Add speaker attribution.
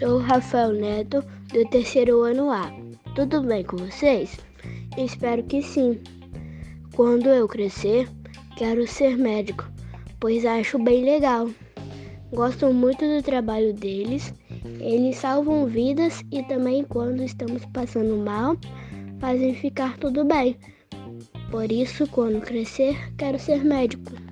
Speaker 1: Sou Rafael Neto, do terceiro ano A. Tudo bem com vocês? Espero que sim. Quando eu crescer, quero ser médico, pois acho bem legal. Gosto muito do trabalho deles. Eles salvam vidas e também, quando estamos passando mal, fazem ficar tudo bem. Por isso, quando crescer, quero ser médico.